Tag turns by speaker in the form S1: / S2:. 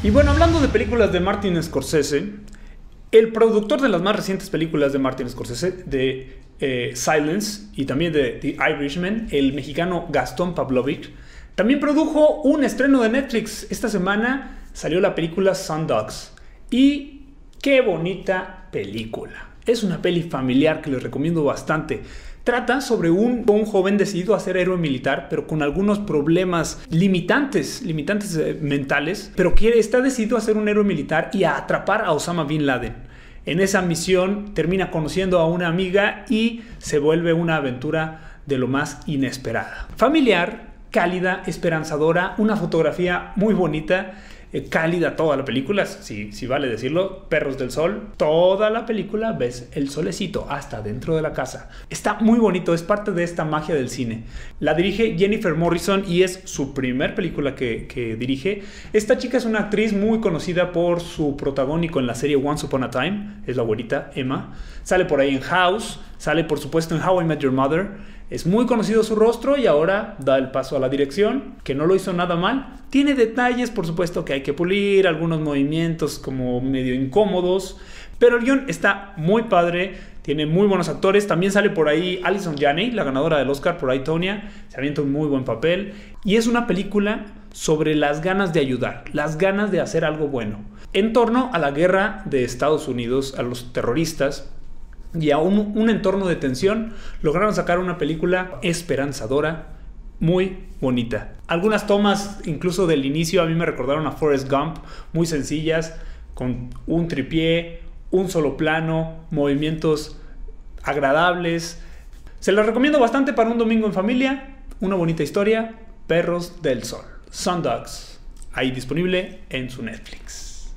S1: Y bueno, hablando de películas de Martin Scorsese, el productor de las más recientes películas de Martin Scorsese, de eh, Silence y también de The Irishman, el mexicano Gastón Pavlovich, también produjo un estreno de Netflix. Esta semana salió la película Dogs Y qué bonita película. Es una peli familiar que les recomiendo bastante. Trata sobre un, un, joven decidido a ser héroe militar, pero con algunos problemas limitantes, limitantes eh, mentales, pero que está decidido a ser un héroe militar y a atrapar a Osama Bin Laden. En esa misión termina conociendo a una amiga y se vuelve una aventura de lo más inesperada. Familiar, cálida, esperanzadora, una fotografía muy bonita eh, cálida toda la película, si, si vale decirlo, Perros del Sol, toda la película ves el solecito hasta dentro de la casa. Está muy bonito, es parte de esta magia del cine. La dirige Jennifer Morrison y es su primer película que, que dirige. Esta chica es una actriz muy conocida por su protagónico en la serie Once Upon a Time, es la abuelita Emma. Sale por ahí en House, sale por supuesto en How I Met Your Mother. Es muy conocido su rostro y ahora da el paso a la dirección, que no lo hizo nada mal. Tiene detalles, por supuesto, que hay que pulir, algunos movimientos como medio incómodos, pero el guion está muy padre, tiene muy buenos actores. También sale por ahí Alison Janney, la ganadora del Oscar por ahí, Tonya. Se avienta un muy buen papel. Y es una película sobre las ganas de ayudar, las ganas de hacer algo bueno. En torno a la guerra de Estados Unidos, a los terroristas, y a un, entorno de tensión, lograron sacar una película esperanzadora, muy bonita. Algunas tomas, incluso del inicio, a mí me recordaron a Forrest Gump, muy sencillas, con un tripié, un solo plano, movimientos agradables. Se las recomiendo bastante para un domingo en familia. Una bonita historia, Perros del Sol, Sundogs, ahí disponible en su Netflix.